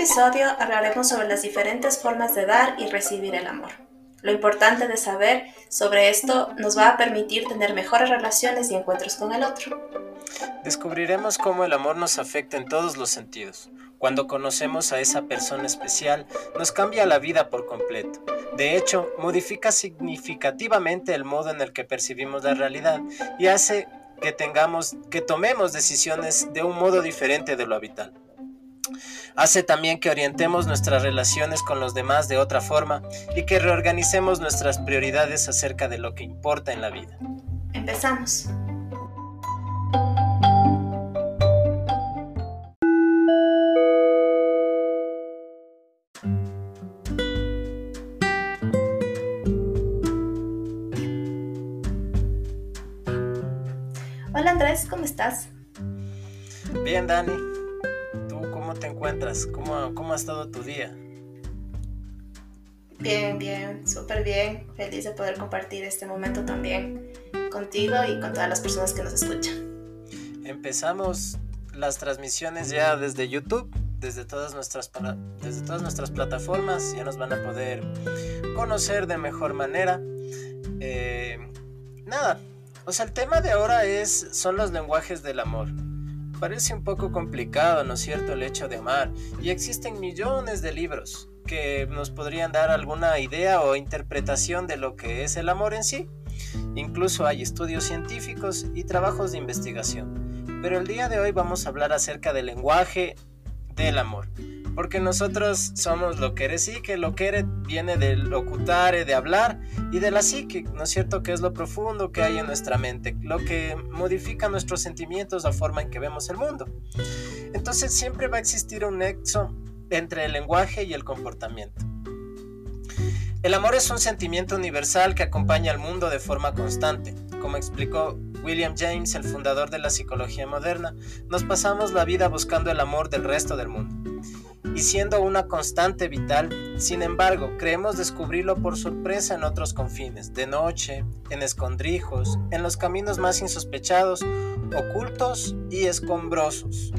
episodio hablaremos sobre las diferentes formas de dar y recibir el amor. Lo importante de saber sobre esto nos va a permitir tener mejores relaciones y encuentros con el otro. Descubriremos cómo el amor nos afecta en todos los sentidos. Cuando conocemos a esa persona especial, nos cambia la vida por completo. De hecho, modifica significativamente el modo en el que percibimos la realidad y hace que tengamos que tomemos decisiones de un modo diferente de lo habitual. Hace también que orientemos nuestras relaciones con los demás de otra forma y que reorganicemos nuestras prioridades acerca de lo que importa en la vida. Empezamos. Hola Andrés, ¿cómo estás? Bien, Dani encuentras? ¿Cómo, cómo ha estado tu día? Bien, bien, súper bien. Feliz de poder compartir este momento también contigo y con todas las personas que nos escuchan. Empezamos las transmisiones ya desde YouTube, desde todas nuestras, desde todas nuestras plataformas. Ya nos van a poder conocer de mejor manera. Eh, nada, o sea, el tema de ahora es, son los lenguajes del amor. Parece un poco complicado, ¿no es cierto?, el hecho de amar. Y existen millones de libros que nos podrían dar alguna idea o interpretación de lo que es el amor en sí. Incluso hay estudios científicos y trabajos de investigación. Pero el día de hoy vamos a hablar acerca del lenguaje del amor porque nosotros somos lo que eres y que lo que eres viene del locutare, de hablar y de la psique, ¿no es cierto? Que es lo profundo que hay en nuestra mente, lo que modifica nuestros sentimientos, la forma en que vemos el mundo. Entonces siempre va a existir un nexo entre el lenguaje y el comportamiento. El amor es un sentimiento universal que acompaña al mundo de forma constante. Como explicó William James, el fundador de la psicología moderna, nos pasamos la vida buscando el amor del resto del mundo y siendo una constante vital, sin embargo, creemos descubrirlo por sorpresa en otros confines, de noche, en escondrijos, en los caminos más insospechados, ocultos y escombrosos.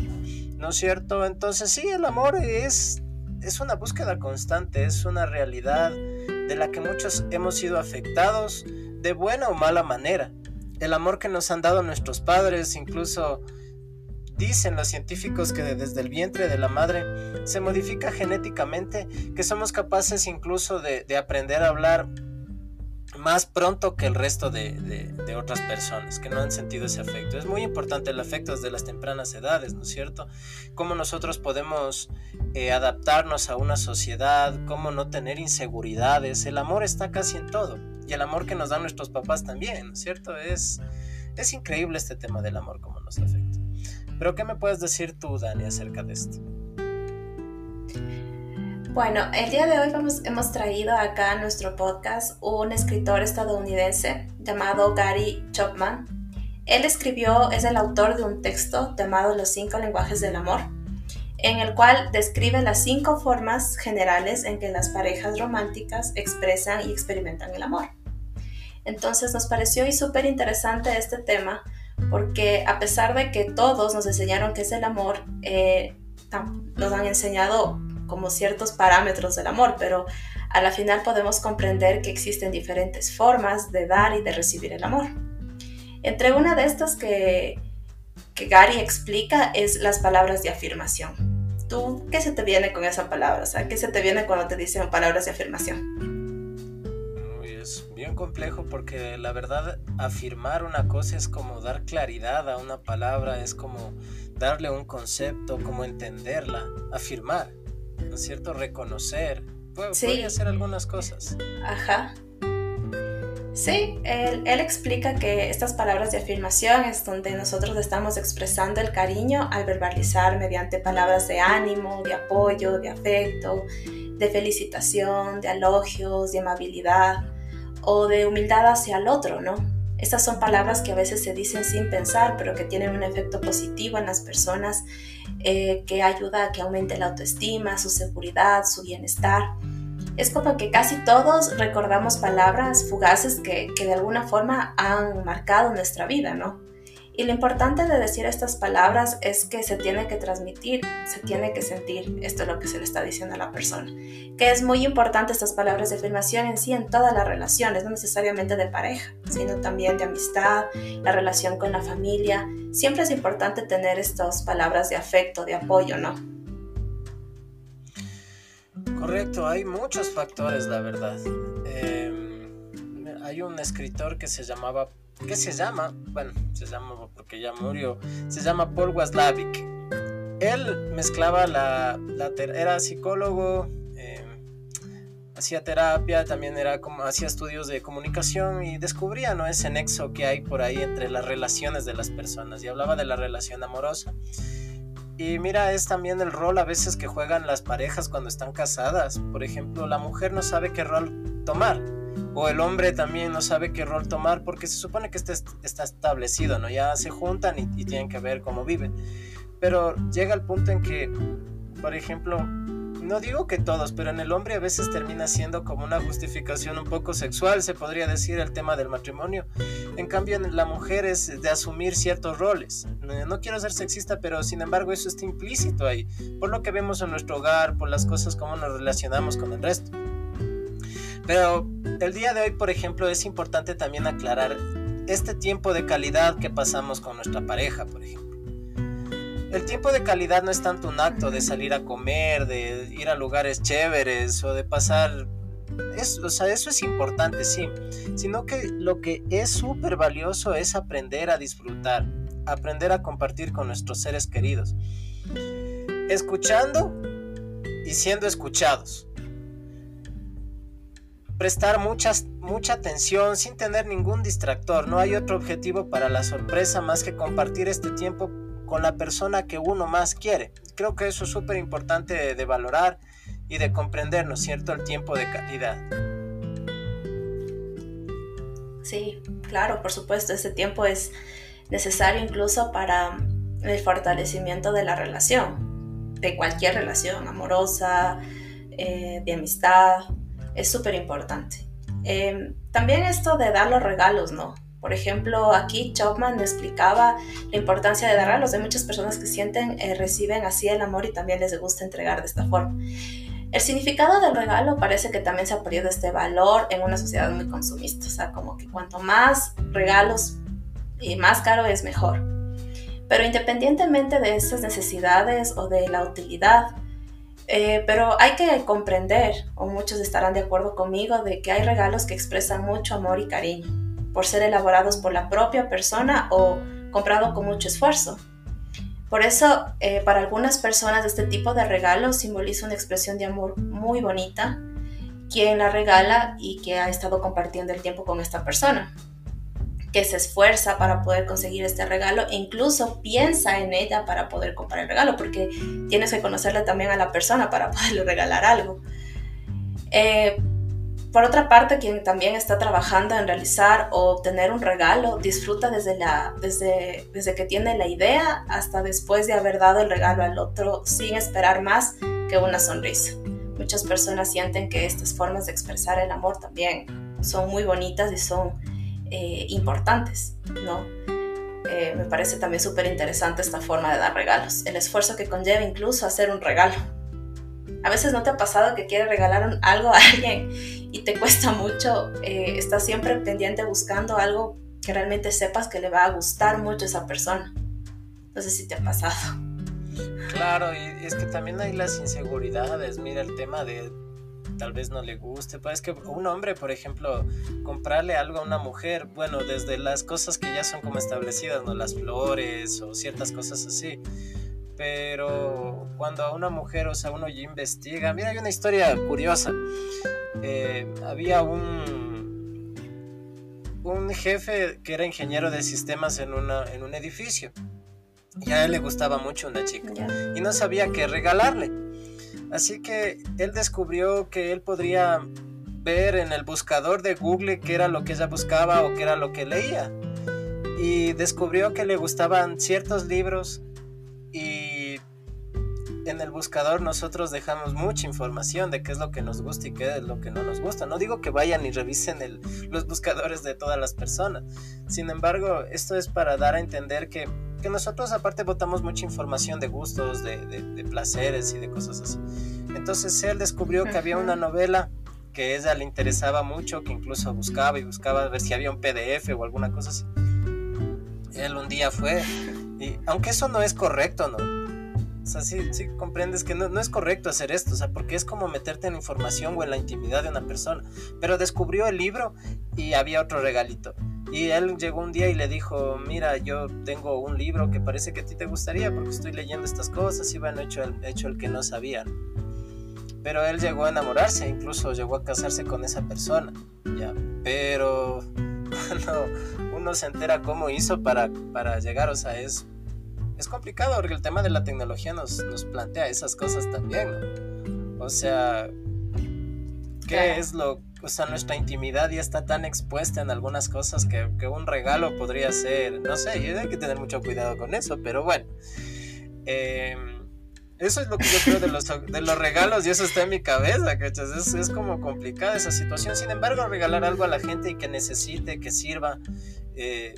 ¿No es cierto? Entonces sí, el amor es, es una búsqueda constante, es una realidad de la que muchos hemos sido afectados de buena o mala manera. El amor que nos han dado nuestros padres, incluso Dicen los científicos que desde el vientre de la madre se modifica genéticamente, que somos capaces incluso de, aprender a hablar más pronto que el resto de, otras personas que no han sentido ese afecto. Es muy importante el afecto desde las tempranas edades, ¿no es cierto? Cómo nosotros podemos eh, adaptarnos a una sociedad, cómo no tener inseguridades. El amor está casi en todo. Y el amor que nos dan nuestros papás también, ¿no es cierto? Es, es increíble este tema del amor, cómo nos afecta. Pero ¿qué me puedes decir tú, Dani, acerca de esto? Bueno, el día de hoy hemos traído acá a nuestro podcast un escritor estadounidense llamado Gary Chapman. Él escribió, es el autor de un texto llamado Los cinco lenguajes del amor, en el cual describe las cinco formas generales en que las parejas románticas expresan y experimentan el amor. Entonces nos pareció súper interesante este tema porque a pesar de que todos nos enseñaron qué es el amor, eh, nos han enseñado como ciertos parámetros del amor, pero a la final podemos comprender que existen diferentes formas de dar y de recibir el amor. Entre una de estas que, que Gary explica es las palabras de afirmación. ¿Tú qué se te viene con esa palabra? O sea, ¿qué se te viene cuando te dicen palabras de afirmación? Bien complejo porque la verdad afirmar una cosa es como dar claridad a una palabra, es como darle un concepto, como entenderla, afirmar, ¿no es cierto? Reconocer, puede, hacer algunas cosas. Ajá. Sí, él, él, explica que estas palabras de afirmación es donde nosotros estamos expresando el cariño al verbalizar mediante palabras de ánimo, de apoyo, de afecto, de felicitación, de elogios, de amabilidad o de humildad hacia el otro, ¿no? Estas son palabras que a veces se dicen sin pensar, pero que tienen un efecto positivo en las personas, eh, que ayuda a que aumente la autoestima, su seguridad, su bienestar. Es como que casi todos recordamos palabras fugaces que, que de alguna forma han marcado nuestra vida, ¿no? Y lo importante de decir estas palabras es que se tiene que transmitir, se tiene que sentir, esto es lo que se le está diciendo a la persona. Que es muy importante estas palabras de afirmación en sí, en todas las relaciones, no necesariamente de pareja, sino también de amistad, la relación con la familia. Siempre es importante tener estas palabras de afecto, de apoyo, ¿no? Correcto, hay muchos factores, la verdad. Em, hay un escritor que se llamaba que se llama, bueno, se llama porque ya murió, se llama Paul Waslavic. Él mezclaba la, la era psicólogo, eh, hacía terapia, también era como hacía estudios de comunicación y descubría no ese nexo que hay por ahí entre las relaciones de las personas y hablaba de la relación amorosa. Y mira, es también el rol a veces que juegan las parejas cuando están casadas. Por ejemplo, la mujer no sabe qué rol tomar o el hombre también no sabe qué rol tomar porque se supone que este está establecido, ¿no? Ya se juntan y, tienen que ver cómo viven. Pero llega el punto en que, por ejemplo, no digo que todos, pero en el hombre a veces termina siendo como una justificación un poco sexual, se podría decir, el tema del matrimonio. En cambio, en la mujer es de asumir ciertos roles. No quiero ser sexista, pero sin embargo eso está implícito ahí, por lo que vemos en nuestro hogar, por las cosas como nos relacionamos con el resto. Pero el día de hoy, por ejemplo, es importante también aclarar este tiempo de calidad que pasamos con nuestra pareja, por ejemplo. El tiempo de calidad no es tanto un acto de salir a comer, de ir a lugares chéveres o de pasar... o sea, eso es importante, sí. Sino que lo que es súper valioso es aprender a disfrutar, aprender a compartir con nuestros seres queridos. Escuchando y siendo escuchados prestar mucha atención sin tener ningún distractor. No hay otro objetivo para la sorpresa más que compartir este tiempo con la persona que uno más quiere. Creo que eso es súper importante de, valorar y de comprender, ¿no es cierto?, el tiempo de calidad. Sí, claro, por supuesto, ese tiempo es necesario incluso para el fortalecimiento de la relación, de cualquier relación, amorosa, eh, de amistad, es súper importante. Em, también esto de dar los regalos, ¿no? Por ejemplo, aquí Chopman explicaba la importancia de dar regalos. Hay muchas personas que sienten, eh, reciben así el amor y también les gusta entregar de esta forma. El significado del regalo parece que también se ha perdido este valor en una sociedad muy consumista. O sea, como que cuanto más regalos y más caro es mejor. Pero independientemente de esas necesidades o de la utilidad, eh, pero hay que comprender, o muchos estarán de acuerdo conmigo, de que hay regalos que expresan mucho amor y cariño, por ser elaborados por la propia persona o comprado con mucho esfuerzo. Por eso, eh, para algunas personas este tipo de regalo simboliza una expresión de amor muy bonita, quien la regala y que ha estado compartiendo el tiempo con esta persona que se esfuerza para poder conseguir este regalo e incluso piensa en ella para poder comprar el regalo, porque tienes que conocerle también a la persona para poderle regalar algo. Eh, por otra parte, quien también está trabajando en realizar o obtener un regalo, disfruta desde, la, desde, desde que tiene la idea hasta después de haber dado el regalo al otro sin esperar más que una sonrisa. Muchas personas sienten que estas formas de expresar el amor también son muy bonitas y son eh, importantes, ¿no? Eh, me parece también súper interesante esta forma de dar regalos, el esfuerzo que conlleva incluso hacer un regalo. A veces no te ha pasado que quieres regalar algo a alguien y te cuesta mucho, eh, estás siempre pendiente buscando algo que realmente sepas que le va a gustar mucho a esa persona. No sé si te ha pasado. Claro, y es que también hay las inseguridades. Mira el tema de tal vez no le guste. Pues es que un hombre, por ejemplo, comprarle algo a una mujer, bueno, desde las cosas que ya son como establecidas, ¿no? Las flores o ciertas cosas así. Pero cuando a una mujer, o sea, uno ya investiga, mira, hay una historia curiosa. Eh, había un, un jefe que era ingeniero de sistemas en, una, en un edificio. Y a él le gustaba mucho una chica. Y no sabía qué regalarle. Así que él descubrió que él podría ver en el buscador de Google qué era lo que ella buscaba o qué era lo que leía. Y descubrió que le gustaban ciertos libros y en el buscador nosotros dejamos mucha información de qué es lo que nos gusta y qué es lo que no nos gusta. No digo que vayan y revisen los buscadores de todas las personas. Sin embargo, esto es para dar a entender que, que nosotros aparte votamos mucha información de gustos, de, de, placeres y de cosas así. Entonces él descubrió que había una novela que a ella le interesaba mucho, que incluso buscaba y buscaba ver si había un PDF o alguna cosa así. Él un día fue, y aunque eso no es correcto, ¿no? O sea, sí, sí comprendes que no, no, es correcto hacer esto, o sea, porque es como meterte en información o en la intimidad de una persona. Pero descubrió el libro y había otro regalito. Y él llegó un día y le dijo, mira, yo tengo un libro que parece que a ti te gustaría porque estoy leyendo estas cosas y bueno, hecho el, hecho el que no sabía. Pero él llegó a enamorarse, incluso llegó a casarse con esa persona, ya. Pero cuando uno se entera cómo hizo para, para llegar, o sea, es es complicado porque el tema de la tecnología nos, nos plantea esas cosas también, ¿no? O sea, ¿qué es lo... O sea, nuestra intimidad ya está tan expuesta en algunas cosas que, que un regalo podría ser, no sé, hay que tener mucho cuidado con eso, pero bueno. Em, eso es lo que yo creo de los, regalos y eso está en mi cabeza, ¿cachas? Es, es como complicada esa situación. Sin embargo, regalar algo a la gente y que necesite, que sirva, eh,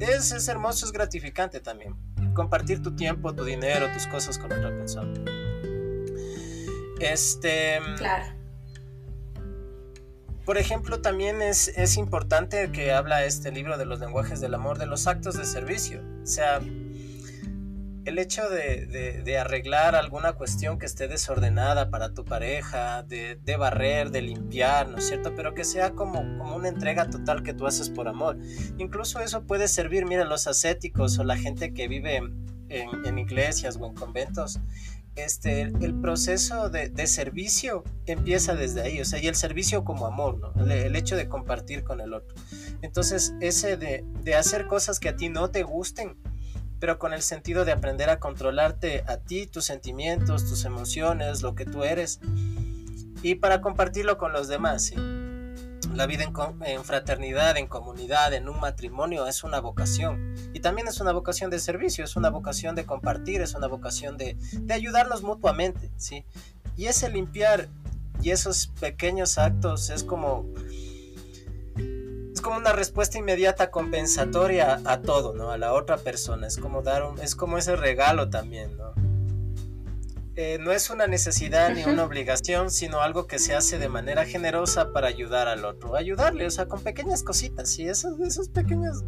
es, es hermoso, es gratificante también compartir tu tiempo, tu dinero, tus cosas con otra persona. Este. Claro. Por ejemplo, también es, es importante que habla este libro de los lenguajes del amor, de los actos de servicio. O sea, el hecho de, arreglar alguna cuestión que esté desordenada para tu pareja, de, barrer, de limpiar, ¿no es cierto? Pero que sea como, como una entrega total que tú haces por amor. Incluso eso puede servir, mira, los ascéticos o la gente que vive en, iglesias o en conventos. Este, el proceso de, servicio empieza desde ahí, o sea, y el servicio como amor, ¿no? El, el hecho de compartir con el otro. Entonces, ese de, de hacer cosas que a ti no te gusten, pero con el sentido de aprender a controlarte a ti, tus sentimientos, tus emociones, lo que tú eres, y para compartirlo con los demás. ¿sí? La vida en, fraternidad, en comunidad, en un matrimonio es una vocación. Y también es una vocación de servicio, es una vocación de compartir, es una vocación de, ayudarnos mutuamente. ¿sí? Y ese limpiar y esos pequeños actos es como como una respuesta inmediata compensatoria a todo, ¿no? A la otra persona. Es como dar un, es como ese regalo también, ¿no? Eh, no es una necesidad ni una obligación, sino algo que se hace de manera generosa para ayudar al otro. Ayudarle, o sea, con pequeñas cositas, sí, esos, esos pequeños.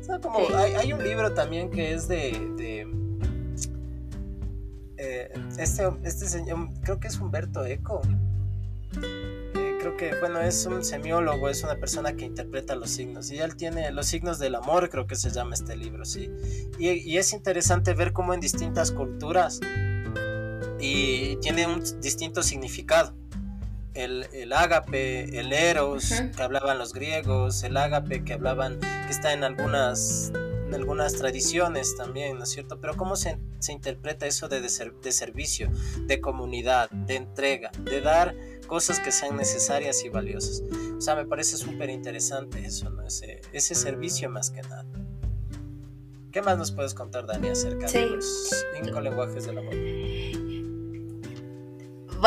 O sea, como hay, un libro también que es de. de eh, este, este señor, creo que es Humberto Eco creo que, bueno, es un semiólogo, es una persona que interpreta los signos. Y él tiene los signos del amor, creo que se llama este libro, sí. Y, es interesante ver cómo en distintas culturas y tiene un distinto significado. El, el ágape, el eros, que hablaban los griegos, el ágape que hablaban, que está en algunas en algunas tradiciones también, ¿no es cierto? Pero ¿cómo se, se interpreta eso de, de, de, servicio, de comunidad, de entrega, de dar cosas que sean necesarias y valiosas. O sea, me parece súper interesante eso, ¿no? Ese, ese servicio más que nada. ¿Qué más nos puedes contar, Dani, acerca de los cinco lenguajes del amor?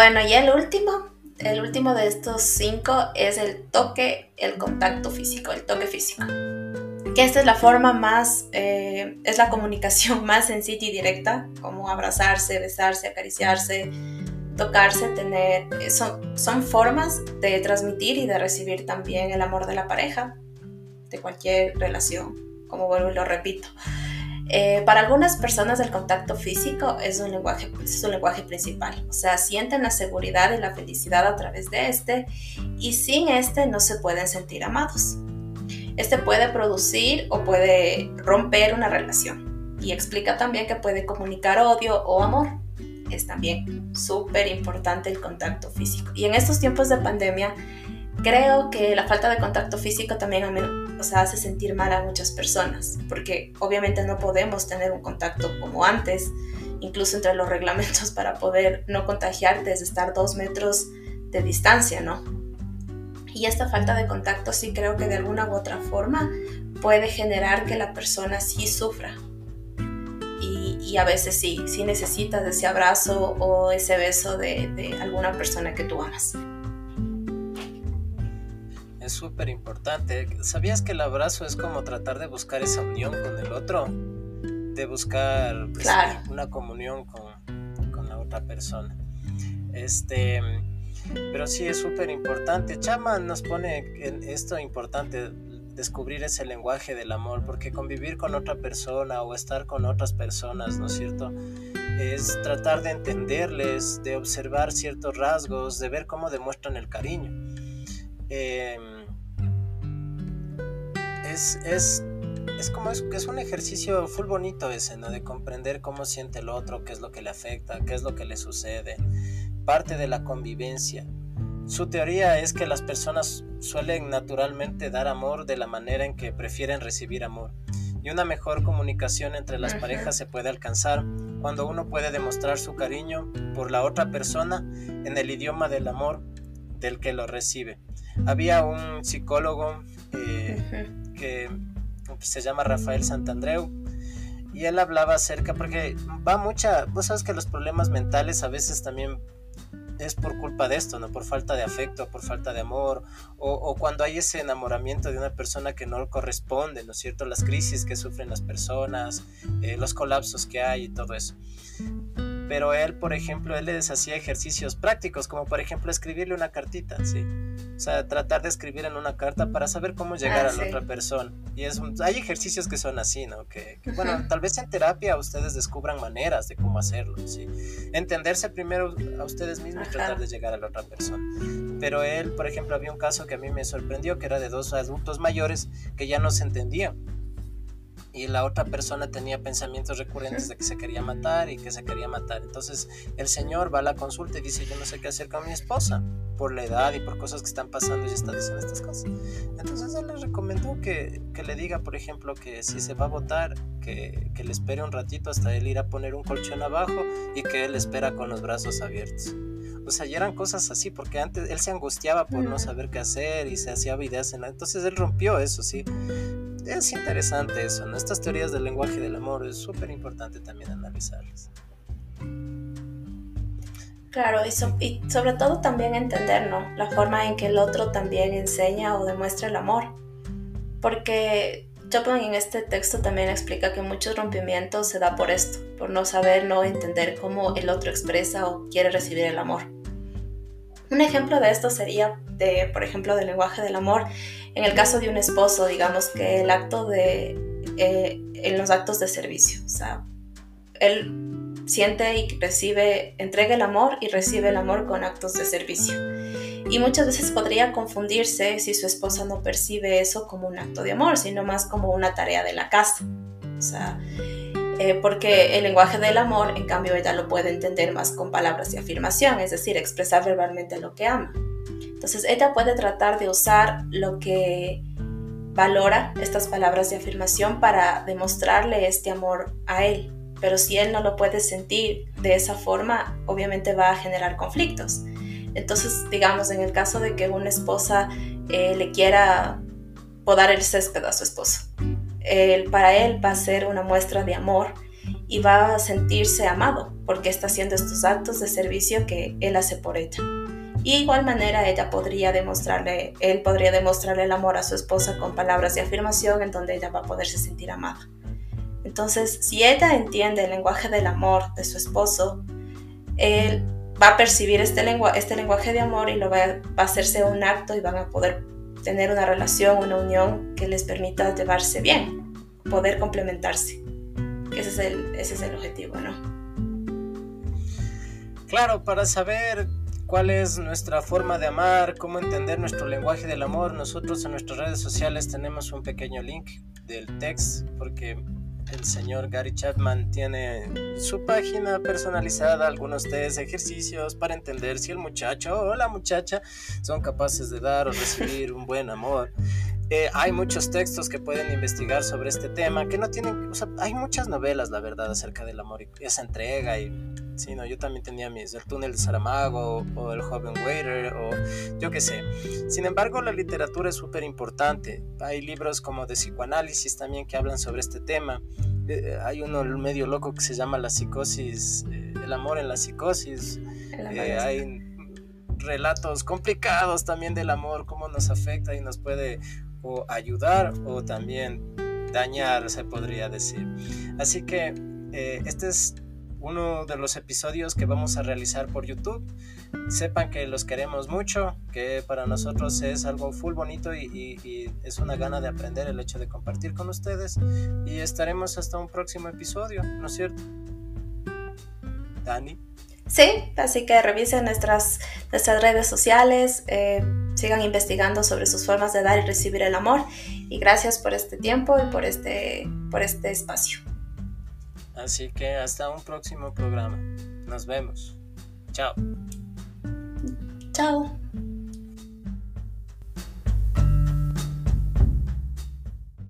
Bueno, y el último, el último de estos cinco es el toque, el contacto físico, el toque físico. Que esta es la forma más, eh, es la comunicación más sencilla y directa, como abrazarse, besarse, acariciarse, tocarse, tener, eh, son, son formas de transmitir y de recibir también el amor de la pareja, de cualquier relación, como vuelvo y lo repito. Eh, para algunas personas el contacto físico es un, lenguaje, es un lenguaje principal, o sea, sienten la seguridad y la felicidad a través de este y sin este no se pueden sentir amados. Este puede producir o puede romper una relación y explica también que puede comunicar odio o amor es también súper importante el contacto físico. Y en estos tiempos de pandemia, creo que la falta de contacto físico también o sea, hace sentir mal a muchas personas, porque obviamente no podemos tener un contacto como antes, incluso entre los reglamentos para poder no contagiarte es estar dos metros de distancia, ¿no? Y esta falta de contacto sí creo que de alguna u otra forma puede generar que la persona sí sufra y a veces sí, sí necesitas ese abrazo o ese beso de, de alguna persona que tú amas. Es súper importante. ¿Sabías que el abrazo es como tratar de buscar esa unión con el otro? De buscar pues, una comunión con, con la otra persona. Este, pero sí es súper importante. Chama nos pone en esto importante, descubrir ese lenguaje del amor, porque convivir con otra persona o estar con otras personas, ¿no es cierto? Es tratar de entenderles, de observar ciertos rasgos, de ver cómo demuestran el cariño. Em, es, es, es, como es, es un ejercicio full bonito ese, ¿no? De comprender cómo siente el otro, qué es lo que le afecta, qué es lo que le sucede. Parte de la convivencia. Su teoría es que las personas suelen naturalmente dar amor de la manera en que prefieren recibir amor. Y una mejor comunicación entre las parejas se puede alcanzar cuando uno puede demostrar su cariño por la otra persona en el idioma del amor del que lo recibe. Había un psicólogo eh, que se llama Rafael Santandreu y él hablaba acerca, porque va mucha, vos sabes que los problemas mentales a veces también es por culpa de esto, ¿no? Por falta de afecto, por falta de amor, o, cuando hay ese enamoramiento de una persona que no corresponde, ¿no es cierto? Las crisis que sufren las personas, eh, los colapsos que hay y todo eso pero él, por ejemplo, él les hacía ejercicios prácticos, como por ejemplo escribirle una cartita, ¿sí? O sea, tratar de escribir en una carta para saber cómo llegar ah, a la otra persona. Y es hay ejercicios que son así, ¿no? Que, bueno, tal vez en terapia ustedes descubran maneras de cómo hacerlo, ¿sí? Entenderse primero a ustedes mismos y tratar de llegar a la otra persona. Pero él, por ejemplo, había un caso que a mí me sorprendió, que era de dos adultos mayores que ya no se entendían y la otra persona tenía pensamientos recurrentes de que se quería matar y que se quería matar. Entonces el señor va a la consulta y dice, yo no sé qué hacer con mi esposa, por la edad y por cosas que están pasando y está diciendo estas cosas. Entonces él le recomendó que, que le diga, por ejemplo, que si se va a votar, que, que le espere un ratito hasta él ir a poner un colchón abajo y que él espera con los brazos abiertos. O sea, ya eran cosas así, porque antes él se angustiaba por no saber qué hacer y se hacía ideas en Entonces él rompió eso, sí es interesante eso, ¿no? Estas teorías del lenguaje del amor es súper importante también analizarlas. Claro, y, sobre todo también entender, ¿no? La forma en que el otro también enseña o demuestra el amor. Porque Chopin en este texto también explica que muchos rompimientos se da por esto, por no saber, no entender cómo el otro expresa o quiere recibir el amor. Un ejemplo de esto sería, de, por ejemplo, del lenguaje del amor, en el caso de un esposo, digamos que el acto de, eh, en los actos de servicio, o sea, él siente y recibe, entrega el amor y recibe el amor con actos de servicio. Y muchas veces podría confundirse si su esposa no percibe eso como un acto de amor, sino más como una tarea de la casa. O sea, eh, porque el lenguaje del amor, en cambio, ella lo puede entender más con palabras de afirmación, es decir, expresar verbalmente lo que ama. Entonces, ella puede tratar de usar lo que valora, estas palabras de afirmación, para demostrarle este amor a él. Pero si él no lo puede sentir de esa forma, obviamente va a generar conflictos. Entonces, digamos, en el caso de que una esposa eh, le quiera podar el césped a su esposo, para él va a ser una muestra de amor y va a sentirse amado porque está haciendo estos actos de servicio que él hace por ella. Y igual manera ella podría demostrarle, él podría demostrarle el amor a su esposa con palabras de afirmación en donde ella va a poderse sentir amada. Entonces, si ella entiende el lenguaje del amor de su esposo, él va a percibir este, este lenguaje de amor y lo va va a hacerse un acto y van a poder tener una relación, una unión que les permita llevarse bien, poder complementarse. Ese es el, ese es el objetivo, ¿no? Claro, para saber cuál es nuestra forma de amar, cómo entender nuestro lenguaje del amor, nosotros en nuestras redes sociales tenemos un pequeño link del text, porque el señor Gary Chapman tiene su página personalizada, algunos test, ejercicios para entender si el muchacho o la muchacha son capaces de dar o recibir un buen amor. Eh, hay muchos textos que pueden investigar sobre este tema, que no tienen, o sea, hay muchas novelas, la verdad, acerca del amor y esa entrega y Sí, no, yo también tenía mis El túnel de Saramago o El joven waiter o yo qué sé. Sin embargo, la literatura es súper importante. Hay libros como de psicoanálisis también que hablan sobre este tema. eh, hay uno medio loco que se llama la psicosis, eh, el amor en la psicosis. hay relatos complicados también del amor, cómo nos afecta y nos puede o ayudar o también dañar, se podría decir. Así que este es uno de los episodios que vamos a realizar por YouTube. Sepan que los queremos mucho, que para nosotros es algo full bonito y, es una gana de aprender el hecho de compartir con ustedes. Y estaremos hasta un próximo episodio, ¿no es cierto? Dani. Sí, así que revisen nuestras, nuestras redes sociales, eh, sigan investigando sobre sus formas de dar y recibir el amor. Y gracias por este tiempo y por este, por este espacio. Así que hasta un próximo programa. Nos vemos. Chao. Chao.